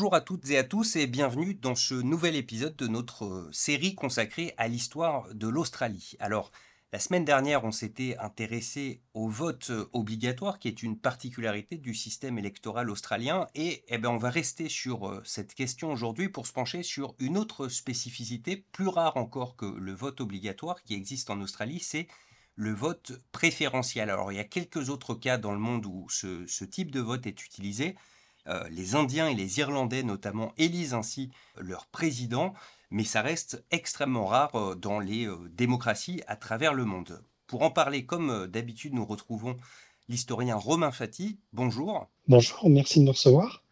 Bonjour à toutes et à tous et bienvenue dans ce nouvel épisode de notre euh, série consacrée à l'histoire de l'Australie. Alors, la semaine dernière, on s'était intéressé au vote euh, obligatoire, qui est une particularité du système électoral australien, et eh ben, on va rester sur euh, cette question aujourd'hui pour se pencher sur une autre spécificité, plus rare encore que le vote obligatoire qui existe en Australie, c'est le vote préférentiel. Alors il y a quelques autres cas dans le monde où ce, type de vote est utilisé. Euh, les Indiens et les Irlandais notamment élisent ainsi leur président mais ça reste extrêmement rare euh, dans les euh, démocraties à travers le monde. Pour en parler, comme d'habitude, nous retrouvons l'historien Romain Fati. Bonjour. Bonjour, merci de me recevoir.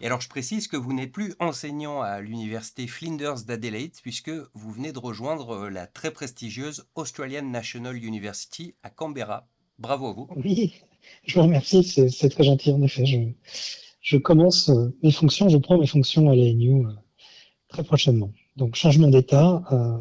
Et alors je précise que vous n'êtes plus enseignant à l'université Flinders d'Adelaide puisque vous venez de rejoindre la très prestigieuse Australian National University à Canberra. Bravo à vous. Oui, je vous remercie, c'est très gentil en effet. Je, je, commence mes fonctions, je prends mes fonctions à l'ANU très prochainement. Donc changement d'État, euh,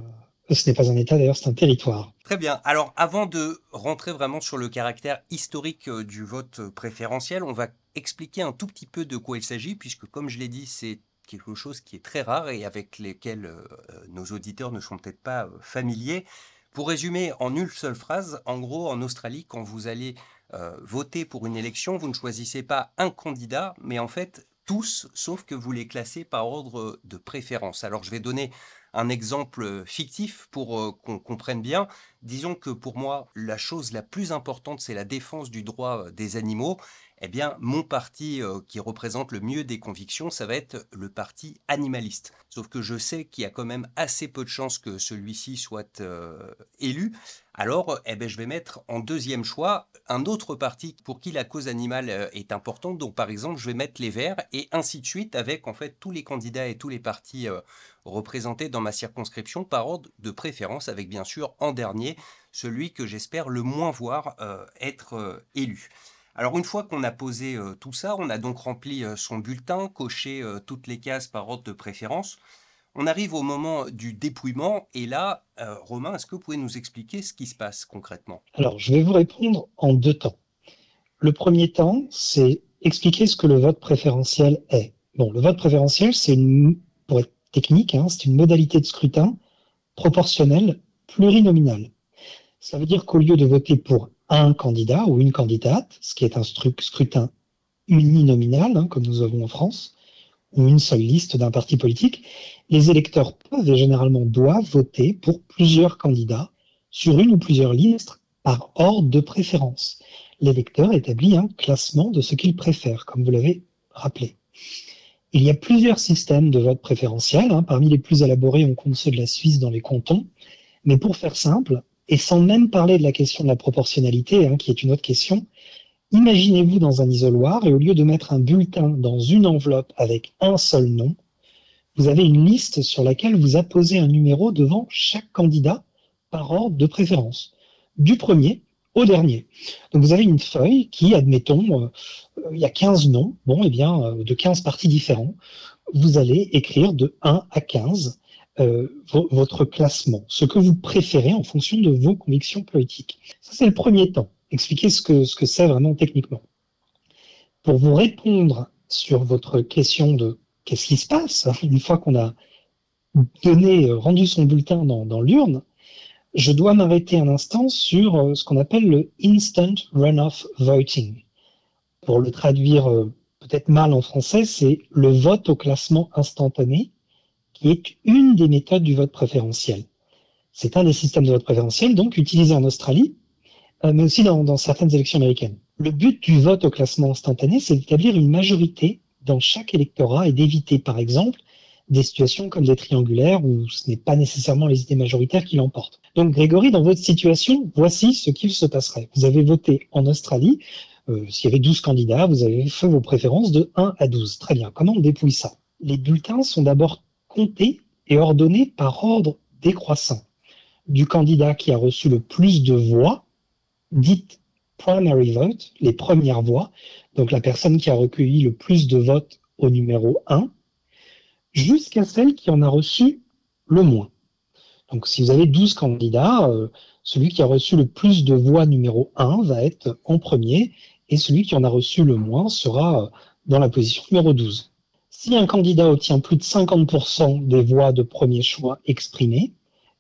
ce n'est pas un État d'ailleurs, c'est un territoire. Très bien. Alors avant de rentrer vraiment sur le caractère historique euh, du vote préférentiel, on va expliquer un tout petit peu de quoi il s'agit, puisque comme je l'ai dit, c'est quelque chose qui est très rare et avec lesquels euh, nos auditeurs ne sont peut-être pas familiers. Pour résumer en une seule phrase, en gros, en Australie, quand vous allez voter pour une élection, vous ne choisissez pas un candidat, mais en fait tous, sauf que vous les classez par ordre de préférence. Alors je vais donner un exemple fictif pour euh, qu'on comprenne bien. Disons que pour moi, la chose la plus importante, c'est la défense du droit euh, des animaux eh bien, mon parti euh, qui représente le mieux des convictions, ça va être le parti animaliste. Sauf que je sais qu'il y a quand même assez peu de chances que celui-ci soit euh, élu. Alors, eh ben, je vais mettre en deuxième choix un autre parti pour qui la cause animale euh, est importante. Donc, par exemple, je vais mettre les Verts et ainsi de suite avec en fait tous les candidats et tous les partis représentés dans ma circonscription par ordre de préférence, avec bien sûr en dernier celui que j'espère le moins voir être élu. Alors une fois qu'on a posé euh, tout ça, on a donc rempli euh, son bulletin, coché euh, toutes les cases par ordre de préférence. On arrive au moment du dépouillement et là, Romain, est-ce que vous pouvez nous expliquer ce qui se passe concrètement? Alors je vais vous répondre en deux temps. Le premier temps, c'est expliquer ce que le vote préférentiel est. Bon, le vote préférentiel, c'est une, pour être technique, hein, c'est une modalité de scrutin proportionnelle plurinominale. Ça veut dire qu'au lieu de voter pour un candidat ou une candidate, ce qui est un scrutin uninominal, hein, comme nous avons en France, ou une seule liste d'un parti politique, les électeurs peuvent et généralement doivent voter pour plusieurs candidats sur une ou plusieurs listes par ordre de préférence. L'électeur établit un classement de ce qu'il préfère, comme vous l'avez rappelé. Il y a plusieurs systèmes de vote préférentiel. Hein. Parmi les plus élaborés, on compte ceux de la Suisse dans les cantons. Mais pour faire simple, et sans même parler de la question de la proportionnalité, hein, qui est une autre question, imaginez-vous dans un isoloir et au lieu de mettre un bulletin dans une enveloppe avec un seul nom, vous avez une liste sur laquelle vous apposez un numéro devant chaque candidat par ordre de préférence, du premier au dernier. Donc vous avez une feuille qui, admettons, euh, il y a 15 noms, bon, et eh bien, euh, de 15 partis différents. Vous allez écrire de 1 à 15 euh, votre classement, ce que vous préférez en fonction de vos convictions politiques. Ça, c'est le premier temps. Expliquer ce que ce que c'est vraiment techniquement. Pour vous répondre sur votre question de qu'est-ce qui se passe une fois qu'on a donné, euh, rendu son bulletin dans, dans l'urne, je dois m'arrêter un instant sur euh, ce qu'on appelle le instant runoff voting. Pour le traduire peut-être mal en français, c'est le vote au classement instantané qui est une des méthodes du vote préférentiel. C'est un des systèmes de vote préférentiel, donc utilisé en Australie, euh, mais aussi dans, certaines élections américaines. Le but du vote au classement instantané, c'est d'établir une majorité dans chaque électorat et d'éviter, par exemple, des situations comme des triangulaires où ce n'est pas nécessairement les idées majoritaires qui l'emportent. Donc Grégory, dans votre situation, voici ce qu'il se passerait. Vous avez voté en Australie, euh, s'il y avait 12 candidats, vous avez fait vos préférences de 1 à 12. Très bien, comment on dépouille ça? Les bulletins sont d'abord compté et ordonné par ordre décroissant du candidat qui a reçu le plus de voix, dites primary vote, les premières voix, donc la personne qui a recueilli le plus de votes au numéro 1, jusqu'à celle qui en a reçu le moins. Donc si vous avez 12 candidats, euh, celui qui a reçu le plus de voix numéro 1 va être en premier et celui qui en a reçu le moins sera euh, dans la position numéro 12. Si un candidat obtient plus de 50% des voix de premier choix exprimées,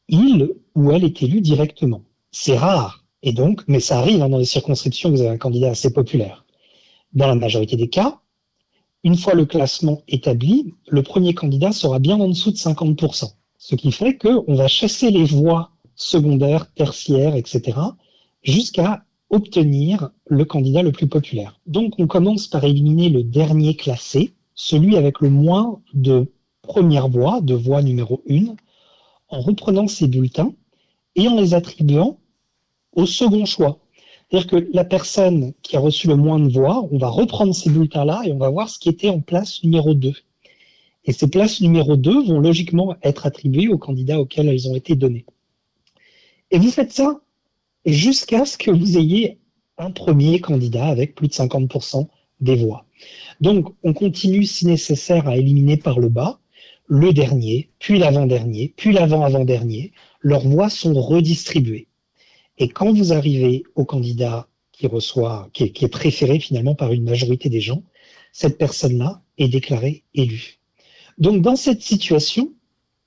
il ou elle est élu directement. C'est rare, et donc, mais ça arrive hein, dans les circonscriptions où vous avez un candidat assez populaire. Dans la majorité des cas, une fois le classement établi, le premier candidat sera bien en dessous de 50%. Ce qui fait qu'on va chasser les voix secondaires, tertiaires, etc., jusqu'à obtenir le candidat le plus populaire. Donc on commence par éliminer le dernier classé, celui avec le moins de première voix, de voix numéro 1, en reprenant ces bulletins et en les attribuant au second choix. C'est-à-dire que la personne qui a reçu le moins de voix, on va reprendre ces bulletins-là et on va voir ce qui était en place numéro 2. Et ces places numéro 2 vont logiquement être attribuées aux candidats auxquels elles ont été données. Et vous faites ça jusqu'à ce que vous ayez un premier candidat avec plus de 50% des voix. Donc, on continue si nécessaire à éliminer par le bas le dernier, puis l'avant-dernier, puis l'avant-avant-dernier. Leurs voix sont redistribuées. Et quand vous arrivez au candidat qui reçoit, qui est, préféré finalement par une majorité des gens, cette personne-là est déclarée élue. Donc, dans cette situation,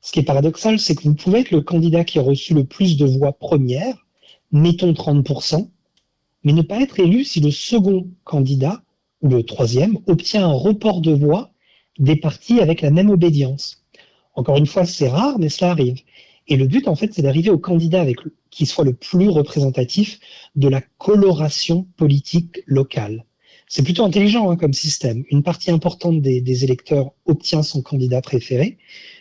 ce qui est paradoxal, c'est que vous pouvez être le candidat qui a reçu le plus de voix premières, mettons 30%, mais ne pas être élu si le second candidat le troisième obtient un report de voix des partis avec la même obédience. Encore une fois, c'est rare, mais cela arrive. Et le but, en fait, c'est d'arriver au candidat avec, qui soit le plus représentatif de la coloration politique locale. C'est plutôt intelligent hein, comme système. Une partie importante des, des, électeurs obtient son candidat préféré,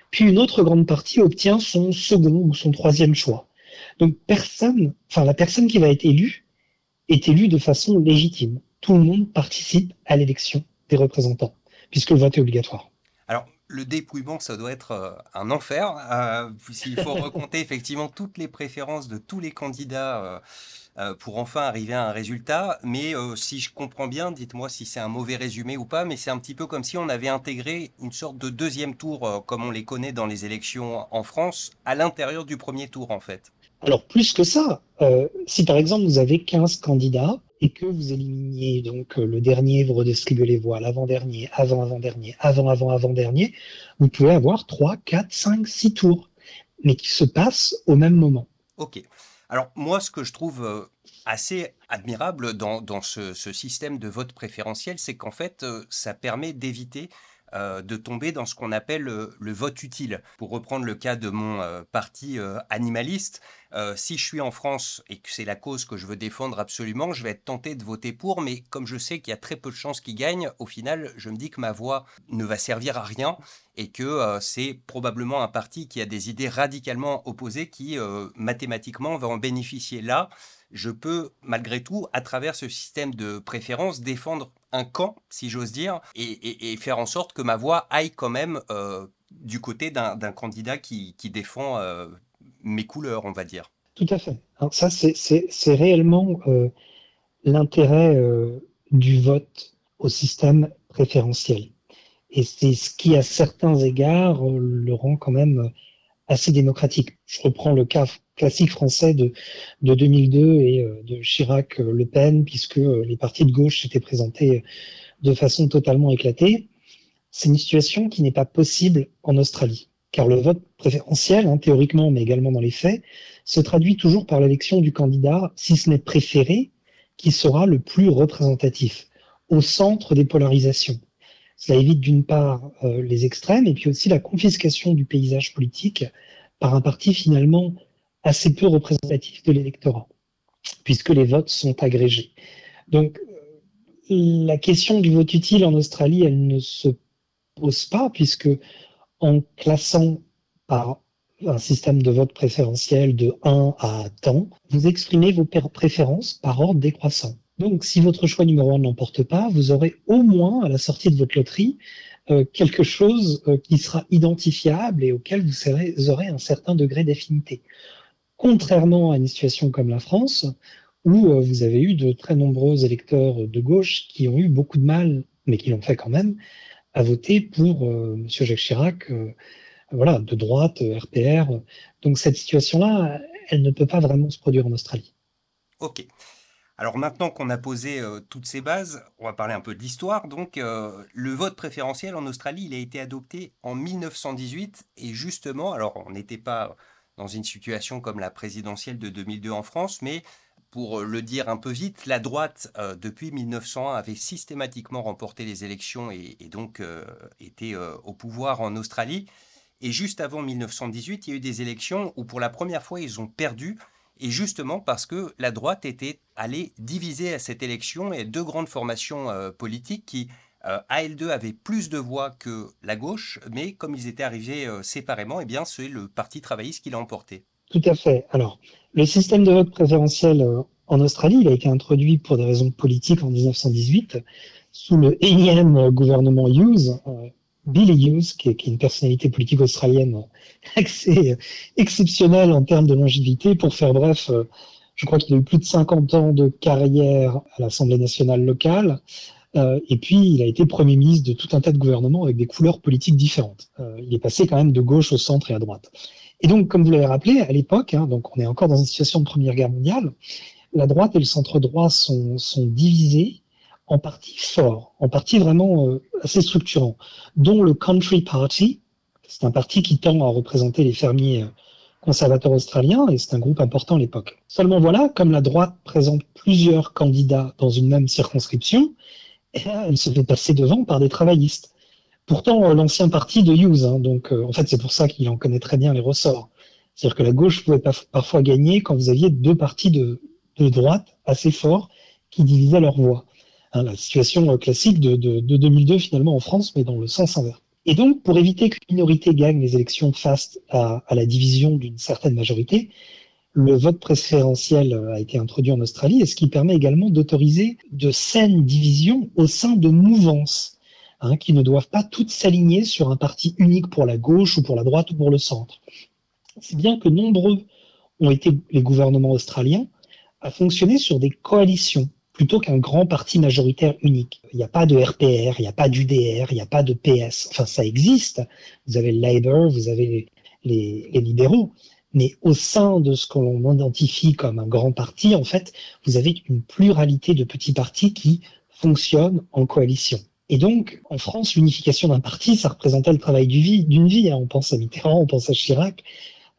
puis une autre grande partie obtient son second ou son troisième choix. Donc personne, enfin la personne qui va être élue est élue de façon légitime. Tout le monde participe à l'élection des représentants, puisque le vote est obligatoire. Alors, le dépouillement, ça doit être euh, un enfer. Euh, S'il faut recompter effectivement toutes les préférences de tous les candidats euh, euh, pour enfin arriver à un résultat. Mais si je comprends bien, dites-moi si c'est un mauvais résumé ou pas, mais c'est un petit peu comme si on avait intégré une sorte de deuxième tour, comme on les connaît dans les élections en France, à l'intérieur du premier tour en fait. Alors plus que ça, si par exemple vous avez 15 candidats, et que vous éliminiez donc euh, le dernier, vous redistribuez les voix, l'avant-dernier, avant-avant-dernier, avant-avant-avant-dernier, vous pouvez avoir 3, 4, 5, 6 tours, mais qui se passent au même moment. Ok. Alors moi, ce que je trouve euh, assez admirable dans, ce, système de vote préférentiel, c'est qu'en fait, euh, ça permet d'éviter euh, de tomber dans ce qu'on appelle le, vote utile. Pour reprendre le cas de mon euh, parti euh, animaliste, si je suis en France et que c'est la cause que je veux défendre absolument, je vais être tenté de voter pour, mais comme je sais qu'il y a très peu de chances qu'il gagne, au final, je me dis que ma voix ne va servir à rien et que c'est probablement un parti qui a des idées radicalement opposées qui, mathématiquement, va en bénéficier là je peux malgré tout, à travers ce système de préférence, défendre un camp, si j'ose dire, et, faire en sorte que ma voix aille quand même euh, du côté d'un candidat qui, défend euh, mes couleurs, on va dire. Tout à fait. Ça, c'est réellement euh, l'intérêt du vote au système préférentiel. Et c'est ce qui, à certains égards, le rend quand même assez démocratique. Je reprends le cas classique français de, de 2002 et euh, de Chirac-Le Pen, puisque euh, les partis de gauche s'étaient présentés de façon totalement éclatée. C'est une situation qui n'est pas possible en Australie, car le vote préférentiel, hein, théoriquement, mais également dans les faits, se traduit toujours par l'élection du candidat, si ce n'est préféré, qui sera le plus représentatif, au centre des polarisations. Cela évite d'une part euh, les extrêmes et puis aussi la confiscation du paysage politique par un parti finalement assez peu représentatif de l'électorat, puisque les votes sont agrégés. Donc la question du vote utile en Australie, elle ne se pose pas, puisque en classant par un système de vote préférentiel de 1 à temps, vous exprimez vos préférences par ordre décroissant. Donc, si votre choix numéro un n'emporte pas, vous aurez au moins, à la sortie de votre loterie, euh, quelque chose euh, qui sera identifiable et auquel vous, aurez un certain degré d'affinité. Contrairement à une situation comme la France, où euh, vous avez eu de très nombreux électeurs de gauche qui ont eu beaucoup de mal, mais qui l'ont fait quand même, à voter pour M. Jacques Chirac, voilà, de droite, RPR. Donc cette situation-là, elle ne peut pas vraiment se produire en Australie. Ok. Alors maintenant qu'on a posé euh, toutes ces bases, on va parler un peu de l'histoire. Donc euh, le vote préférentiel en Australie, il a été adopté en 1918 et justement, alors on n'était pas dans une situation comme la présidentielle de 2002 en France, mais pour le dire un peu vite, la droite, euh, depuis 1901, avait systématiquement remporté les élections et, donc était au pouvoir en Australie. Et juste avant 1918, il y a eu des élections où pour la première fois, ils ont perdu et justement parce que la droite était allée diviser à cette élection et deux grandes formations euh, politiques qui, euh, à L2, avaient plus de voix que la gauche, mais comme ils étaient arrivés euh, séparément, eh bien, c'est le Parti travailliste qui l'a emporté. Tout à fait. Alors, le système de vote préférentiel en Australie, il a été introduit pour des raisons politiques en 1918 sous le énième gouvernement Hughes, Billy Hughes, qui est, une personnalité politique australienne assez exceptionnelle en termes de longévité. Pour faire bref, euh, je crois qu'il a eu plus de 50 ans de carrière à l'Assemblée nationale locale. Euh, et puis, il a été Premier ministre de tout un tas de gouvernements avec des couleurs politiques différentes. Euh, il est passé quand même de gauche au centre et à droite. Et donc, comme vous l'avez rappelé, à l'époque, hein, donc on est encore dans une situation de Première Guerre mondiale, la droite et le centre droit sont, divisés en partie fort, en partie vraiment euh, assez structurant, dont le Country Party, c'est un parti qui tend à représenter les fermiers conservateurs australiens et c'est un groupe important à l'époque. Seulement voilà, comme la droite présente plusieurs candidats dans une même circonscription, elle se fait passer devant par des travaillistes. Pourtant, euh, l'ancien parti de Hughes, hein, donc en fait c'est pour ça qu'il en connaît très bien les ressorts. C'est-à-dire que la gauche pouvait parfois gagner quand vous aviez deux partis de, de droite assez forts qui divisaient leurs voix. Hein, la situation euh, classique de, 2002 finalement en France, mais dans le sens inverse. Et donc, pour éviter qu'une minorité gagne les élections face à, la division d'une certaine majorité, le vote préférentiel a été introduit en Australie, et ce qui permet également d'autoriser de saines divisions au sein de mouvances, hein, qui ne doivent pas toutes s'aligner sur un parti unique pour la gauche ou pour la droite ou pour le centre. C'est bien que nombreux ont été les gouvernements australiens à fonctionner sur des coalitions plutôt qu'un grand parti majoritaire unique. Il n'y a pas de RPR, il n'y a pas d'UDR, il n'y a pas de PS. Enfin, ça existe. Vous avez le Labour, vous avez les, libéraux. Mais au sein de ce qu'on identifie comme un grand parti, en fait, vous avez une pluralité de petits partis qui fonctionnent en coalition. Et donc, en France, l'unification d'un parti, ça représentait le travail d'une vie. hein. On pense à Mitterrand, on pense à Chirac.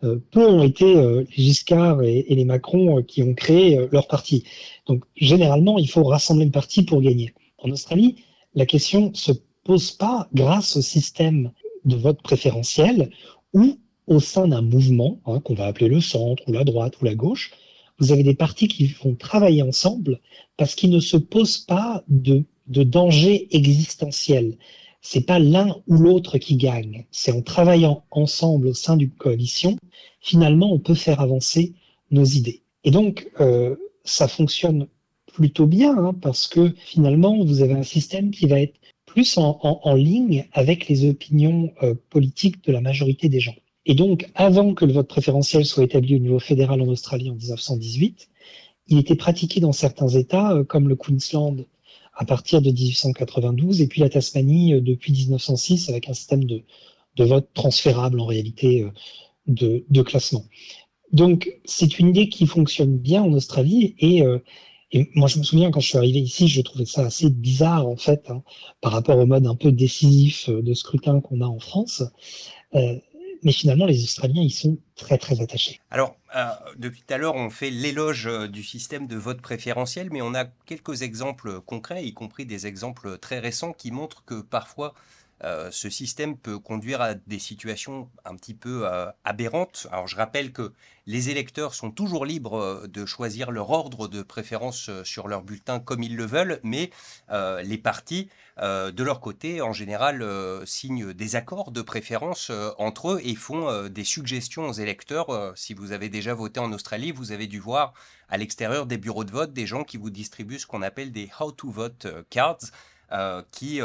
Euh, peu ont été euh, les Giscard et, les Macron euh, qui ont créé leur parti. Donc généralement, il faut rassembler le parti pour gagner. En Australie, la question se pose pas grâce au système de vote préférentiel ou au sein d'un mouvement hein, qu'on va appeler le centre ou la droite ou la gauche. Vous avez des partis qui vont travailler ensemble parce qu'ils ne se posent pas de, de danger existentiel c'est pas l'un ou l'autre qui gagne. C'est en travaillant ensemble au sein d'une coalition, finalement, on peut faire avancer nos idées. Et donc, euh, ça fonctionne plutôt bien hein, parce que finalement, vous avez un système qui va être plus en, ligne avec les opinions euh, politiques de la majorité des gens. Et donc, avant que le vote préférentiel soit établi au niveau fédéral en Australie en 1918, il était pratiqué dans certains États, euh, comme le Queensland à partir de 1892, et puis la Tasmanie euh, depuis 1906 avec un système de, vote transférable en réalité euh, de, classement. Donc c'est une idée qui fonctionne bien en Australie et, moi je me souviens quand je suis arrivé ici, je trouvais ça assez bizarre en fait hein, par rapport au mode un peu décisif de scrutin qu'on a en France mais finalement, les Australiens, ils sont très, très attachés. Alors, euh, depuis tout à l'heure, on fait l'éloge euh, du système de vote préférentiel, mais on a quelques exemples concrets, y compris des exemples très récents, qui montrent que parfois, euh, ce système peut conduire à des situations un petit peu aberrantes. Alors je rappelle que les électeurs sont toujours libres de choisir leur ordre de préférence sur leur bulletin comme ils le veulent, mais les partis euh, de leur côté, en général, euh, signent des accords de préférence euh, entre eux et font des suggestions aux électeurs. si vous avez déjà voté en Australie, vous avez dû voir à l'extérieur des bureaux de vote des gens qui vous distribuent ce qu'on appelle des How to Vote cards. Qui,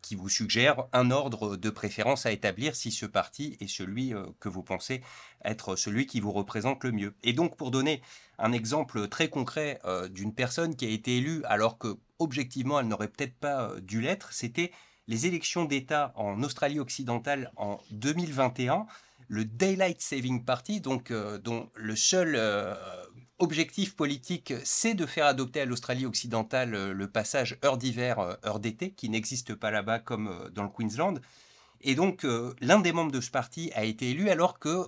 qui vous suggèrent un ordre de préférence à établir si ce parti est celui que vous pensez être celui qui vous représente le mieux. Et donc pour donner un exemple très concret d'une personne qui a été élue alors que objectivement, elle n'aurait peut-être pas euh, dû l'être, c'était les élections d'État en Australie occidentale en 2021, le Daylight Saving Party, donc, euh, dont le seul euh, objectif politique, c'est de faire adopter à l'Australie occidentale euh, le passage heure d'hiver, euh, heure d'été, qui n'existe pas là-bas comme euh, dans le Queensland. Et donc, l'un des membres de ce parti a été élu alors que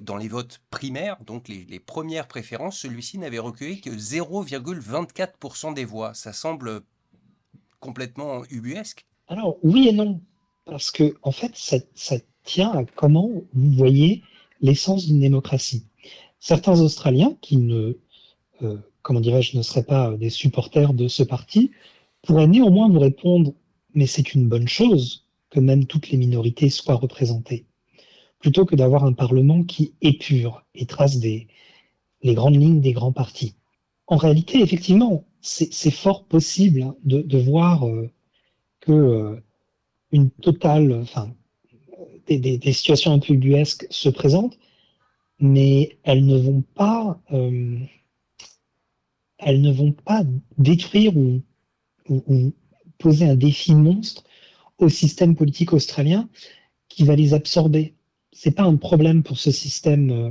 dans les votes primaires, donc les, premières préférences, celui-ci n'avait recueilli que 0,24% des voix. Ça semble complètement ubuesque. Alors, oui et non. Parce que, en fait, ça tient à comment vous voyez l'essence d'une démocratie certains Australiens qui ne, euh, comment dirais-je, ne seraient pas des supporters de ce parti, pourraient néanmoins vous répondre, mais c'est une bonne chose que même toutes les minorités soient représentées, plutôt que d'avoir un Parlement qui épure et trace les grandes lignes des grands partis. En réalité, effectivement, c'est fort possible hein, de, voir euh, que euh, une totale, enfin, des, situations un peu ubuesques se présentent, mais elles ne vont pas, euh, elles ne vont pas détruire ou, poser un défi monstre au système politique australien qui va les absorber. C'est pas un problème pour ce système euh,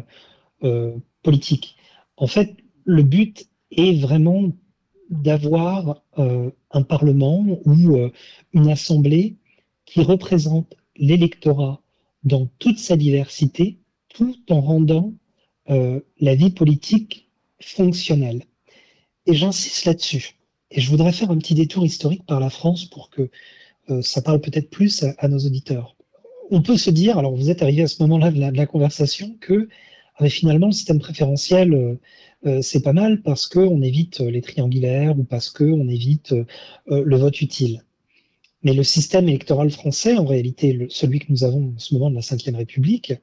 euh politique. En fait, le but est vraiment d'avoir euh, un parlement ou une assemblée qui représente l'électorat dans toute sa diversité tout en rendant euh, la vie politique fonctionnelle. Et j'insiste là-dessus. Et je voudrais faire un petit détour historique par la France pour que euh, ça parle peut-être plus à, nos auditeurs. On peut se dire, alors vous êtes arrivé à ce moment-là de, la, conversation, que ah, finalement le système préférentiel euh, c'est pas mal parce qu'on évite les triangulaires ou parce qu'on évite le vote utile. Mais le système électoral français, en réalité, celui que nous avons en ce moment de la Ve République,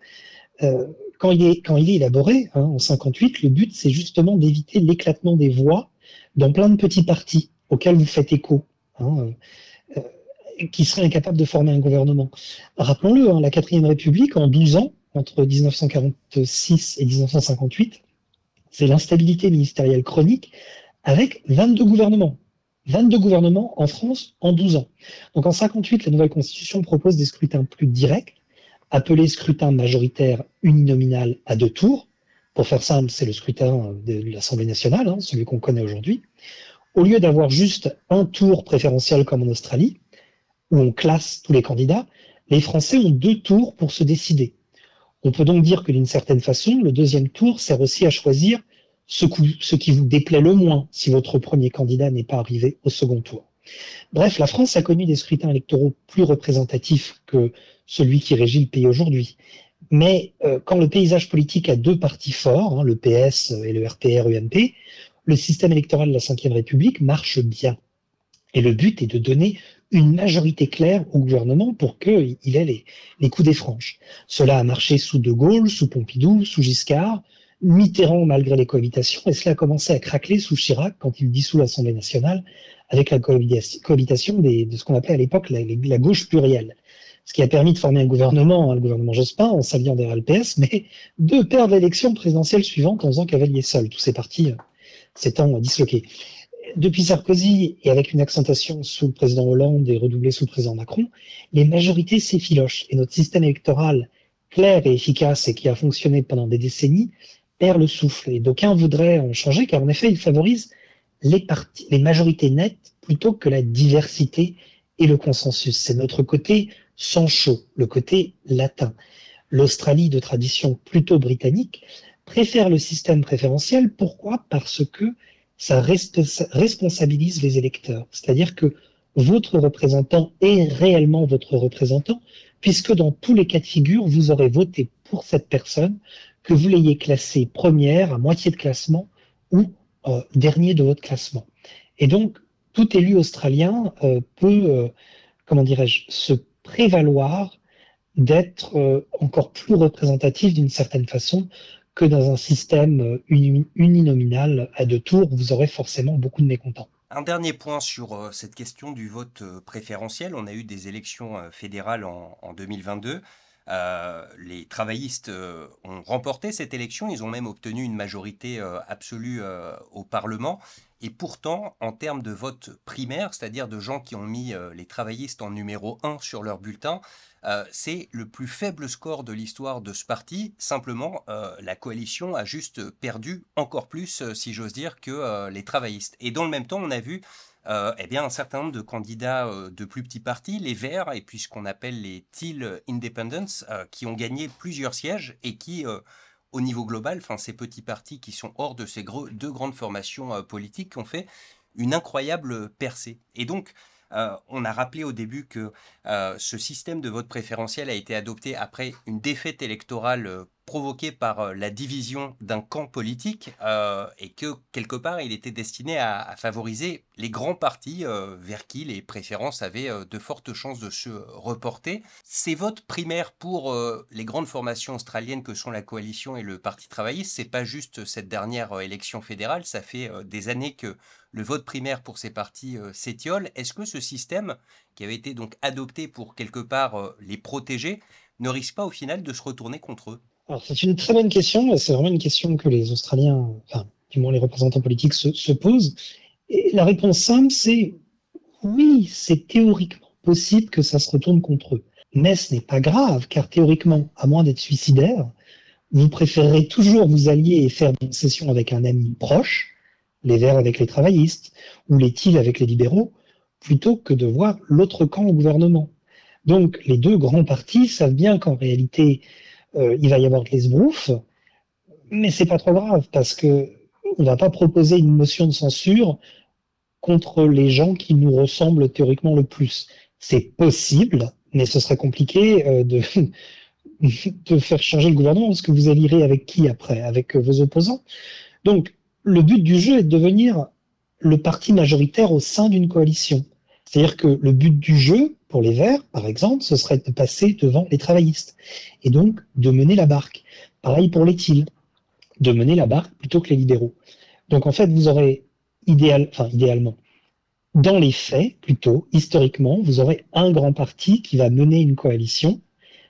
euh, quand, il est, quand il est élaboré, hein, en 58, le but, c'est justement d'éviter l'éclatement des voix dans plein de petits partis auxquels vous faites écho, hein, euh, euh, qui seraient incapables de former un gouvernement. Rappelons-le, hein, la quatrième République, en 12 ans, entre 1946 et 1958, c'est l'instabilité ministérielle chronique avec 22 gouvernements. 22 gouvernements en France en 12 ans. Donc en 58, la nouvelle constitution propose des scrutins plus directs, appelé scrutin majoritaire uninominal à deux tours. Pour faire simple, c'est le scrutin de l'Assemblée nationale, hein, celui qu'on connaît aujourd'hui. Au lieu d'avoir juste un tour préférentiel comme en Australie, où on classe tous les candidats, les Français ont deux tours pour se décider. On peut donc dire que d'une certaine façon, le deuxième tour sert aussi à choisir ce, ce qui vous déplaît le moins si votre premier candidat n'est pas arrivé au second tour. Bref, la France a connu des scrutins électoraux plus représentatifs que celui qui régit le pays aujourd'hui. Mais euh, quand le paysage politique a deux partis forts, hein, le PS et le RPR-UMP, le système électoral de la Ve République marche bien. Et le but est de donner une majorité claire au gouvernement pour qu'il ait les, coups des franches. Cela a marché sous De Gaulle, sous Pompidou, sous Giscard, Mitterrand malgré les cohabitations, et cela a commencé à craquer sous Chirac quand il dissout l'Assemblée nationale avec la cohabitation des, de ce qu'on appelait à l'époque la, gauche plurielle ce qui a permis de former un gouvernement, le gouvernement Jospin, en s'alliant derrière le PS, mais de perdre l'élection présidentielle suivante en faisant cavalier seul, tous ces partis euh, s'étant disloqués. Depuis Sarkozy, et avec une accentuation sous le président Hollande et redoublée sous le président Macron, les majorités s'effilochent, et notre système électoral clair et efficace et qui a fonctionné pendant des décennies perd le souffle. Et d'aucuns voudraient en changer, car en effet, il favorise les, partis, les majorités nettes plutôt que la diversité et le consensus. C'est notre côté Sancho, le côté latin. L'Australie de tradition plutôt britannique préfère le système préférentiel. Pourquoi? Parce que ça responsabilise les électeurs. C'est-à-dire que votre représentant est réellement votre représentant, puisque dans tous les cas de figure, vous aurez voté pour cette personne, que vous l'ayez classée première, à moitié de classement, ou euh, dernier de votre classement. Et donc, tout élu australien euh, peut, euh, comment dirais-je, se prévaloir d'être euh, encore plus représentatif d'une certaine façon que dans un système euh, uninominal à deux tours, vous aurez forcément beaucoup de mécontents. Un dernier point sur euh, cette question du vote préférentiel. On a eu des élections fédérales en, 2022. les travaillistes ont remporté cette élection, ils ont même obtenu une majorité absolue au Parlement. Et pourtant, en termes de vote primaire, c'est-à-dire de gens qui ont mis euh, les travaillistes en numéro 1 sur leur bulletin, euh, c'est le plus faible score de l'histoire de ce parti. Simplement, euh, la coalition a juste perdu encore plus, si j'ose dire, que les travaillistes. Et dans le même temps, on a vu eh bien, un certain nombre de candidats de plus petits partis, les Verts, et puis ce qu'on appelle les Teal Independents, qui ont gagné plusieurs sièges et qui au niveau global, ces petits partis qui sont hors de ces deux grandes formations euh, politiques ont fait une incroyable percée. Et donc, euh, on a rappelé au début que euh, ce système de vote préférentiel a été adopté après une défaite électorale provoqué par euh, la division d'un camp politique euh, et que quelque part il était destiné à, favoriser les grands partis euh, vers qui les préférences avaient de fortes chances de se reporter. Ces votes primaires pour les grandes formations australiennes que sont la coalition et le Parti travailliste, c'est pas juste cette dernière élection fédérale, ça fait des années que le vote primaire pour ces partis s'étiole. Est-ce que ce système qui avait été donc adopté pour quelque part les protéger ne risque pas au final de se retourner contre eux? Alors, c'est une très bonne question. C'est vraiment une question que les Australiens, enfin, du moins les représentants politiques, se, se posent. Et la réponse simple, c'est oui, c'est théoriquement possible que ça se retourne contre eux. Mais ce n'est pas grave, car théoriquement, à moins d'être suicidaire, vous préférerez toujours vous allier et faire une session avec un ami proche, les Verts avec les travaillistes, ou les TIL avec les libéraux, plutôt que de voir l'autre camp au gouvernement. Donc, les deux grands partis savent bien qu'en réalité, euh, il va y avoir de l'esbrouf, mais c'est pas trop grave parce que on va pas proposer une motion de censure contre les gens qui nous ressemblent théoriquement le plus. C'est possible, mais ce serait compliqué euh, de, de faire changer le gouvernement parce que vous allirez avec qui après? Avec vos opposants. Donc, le but du jeu est de devenir le parti majoritaire au sein d'une coalition. C'est-à-dire que le but du jeu, pour les Verts, par exemple, ce serait de passer devant les travaillistes et donc de mener la barque. Pareil pour les TIL, de mener la barque plutôt que les libéraux. Donc en fait, vous aurez idéal, enfin idéalement, dans les faits, plutôt historiquement, vous aurez un grand parti qui va mener une coalition.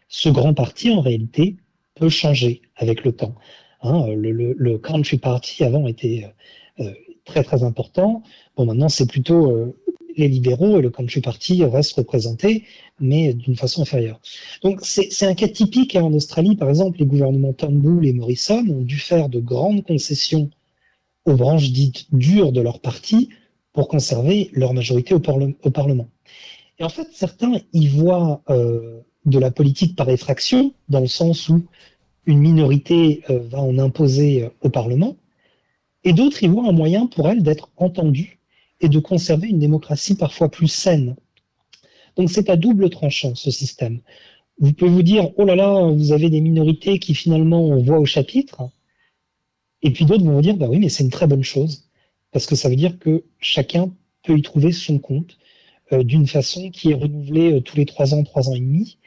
Ce grand parti, en réalité, peut changer avec le temps. Hein, le, country party avant était euh, très très important. Bon, maintenant c'est plutôt euh, les libéraux et le country party restent représentés, mais d'une façon inférieure. Donc c'est un cas typique. Hein, en Australie, par exemple, les gouvernements Turnbull et Morrison ont dû faire de grandes concessions aux branches dites dures de leur parti pour conserver leur majorité au, Parlement. Et en fait, certains y voient euh, de la politique par effraction, dans le sens où une minorité euh, va en imposer euh, au Parlement, et d'autres y voient un moyen pour elle d'être entendue et de conserver une démocratie parfois plus saine. Donc c'est à double tranchant ce système. Vous pouvez vous dire, oh là là, vous avez des minorités qui finalement on voit au chapitre, et puis d'autres vont vous dire, bah oui, mais c'est une très bonne chose, parce que ça veut dire que chacun peut y trouver son compte euh, d'une façon qui est renouvelée euh, tous les trois ans, trois ans et demi,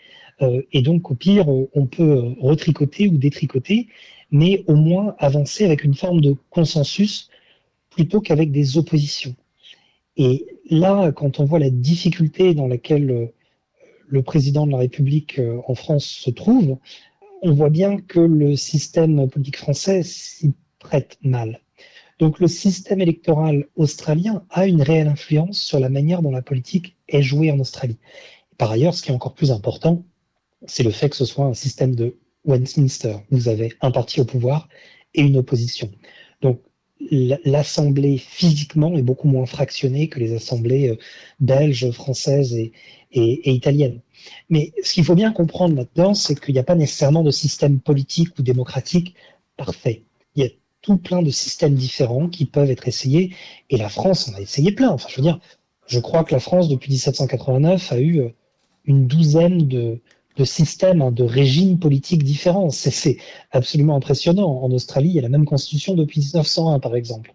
euh, et donc au pire, on peut retricoter ou détricoter, mais au moins avancer avec une forme de consensus plutôt qu'avec des oppositions. Et là, quand on voit la difficulté dans laquelle euh, le président de la République euh, en France se trouve, on voit bien que le système politique français s'y prête mal. Donc le système électoral australien a une réelle influence sur la manière dont la politique est jouée en Australie. Par ailleurs, ce qui est encore plus important, c'est le fait que ce soit un système de Westminster. Vous avez un parti au pouvoir et une opposition. Donc l'assemblée physiquement est beaucoup moins fractionnée que les assemblées euh, belges, françaises et, italiennes. Mais ce qu'il faut bien comprendre là-dedans, c'est qu'il n'y a pas nécessairement de système politique ou démocratique parfait. Il y a tout plein de systèmes différents qui peuvent être essayés, et la France en a essayé plein. Enfin, je veux dire, je crois que la France, depuis 1789, a eu euh, une douzaine de, de systèmes, de régimes politiques différents. C'est absolument impressionnant. En Australie, il y a la même constitution depuis 1901, par exemple.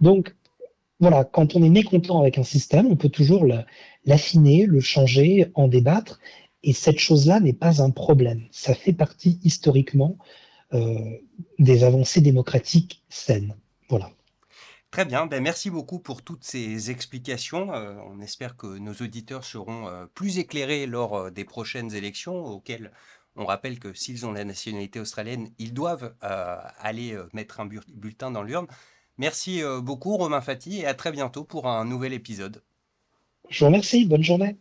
Donc, voilà, quand on est mécontent avec un système, on peut toujours l'affiner, le changer, en débattre. Et cette chose-là n'est pas un problème. Ça fait partie historiquement euh, des avancées démocratiques saines. Voilà. Très bien, ben merci beaucoup pour toutes ces explications. Euh, on espère que nos auditeurs seront euh, plus éclairés lors euh, des prochaines élections auxquelles on rappelle que s'ils ont la nationalité australienne, ils doivent aller mettre un bulletin dans l'urne. Merci beaucoup Romain Fati et à très bientôt pour un nouvel épisode. Je vous remercie, bonne journée.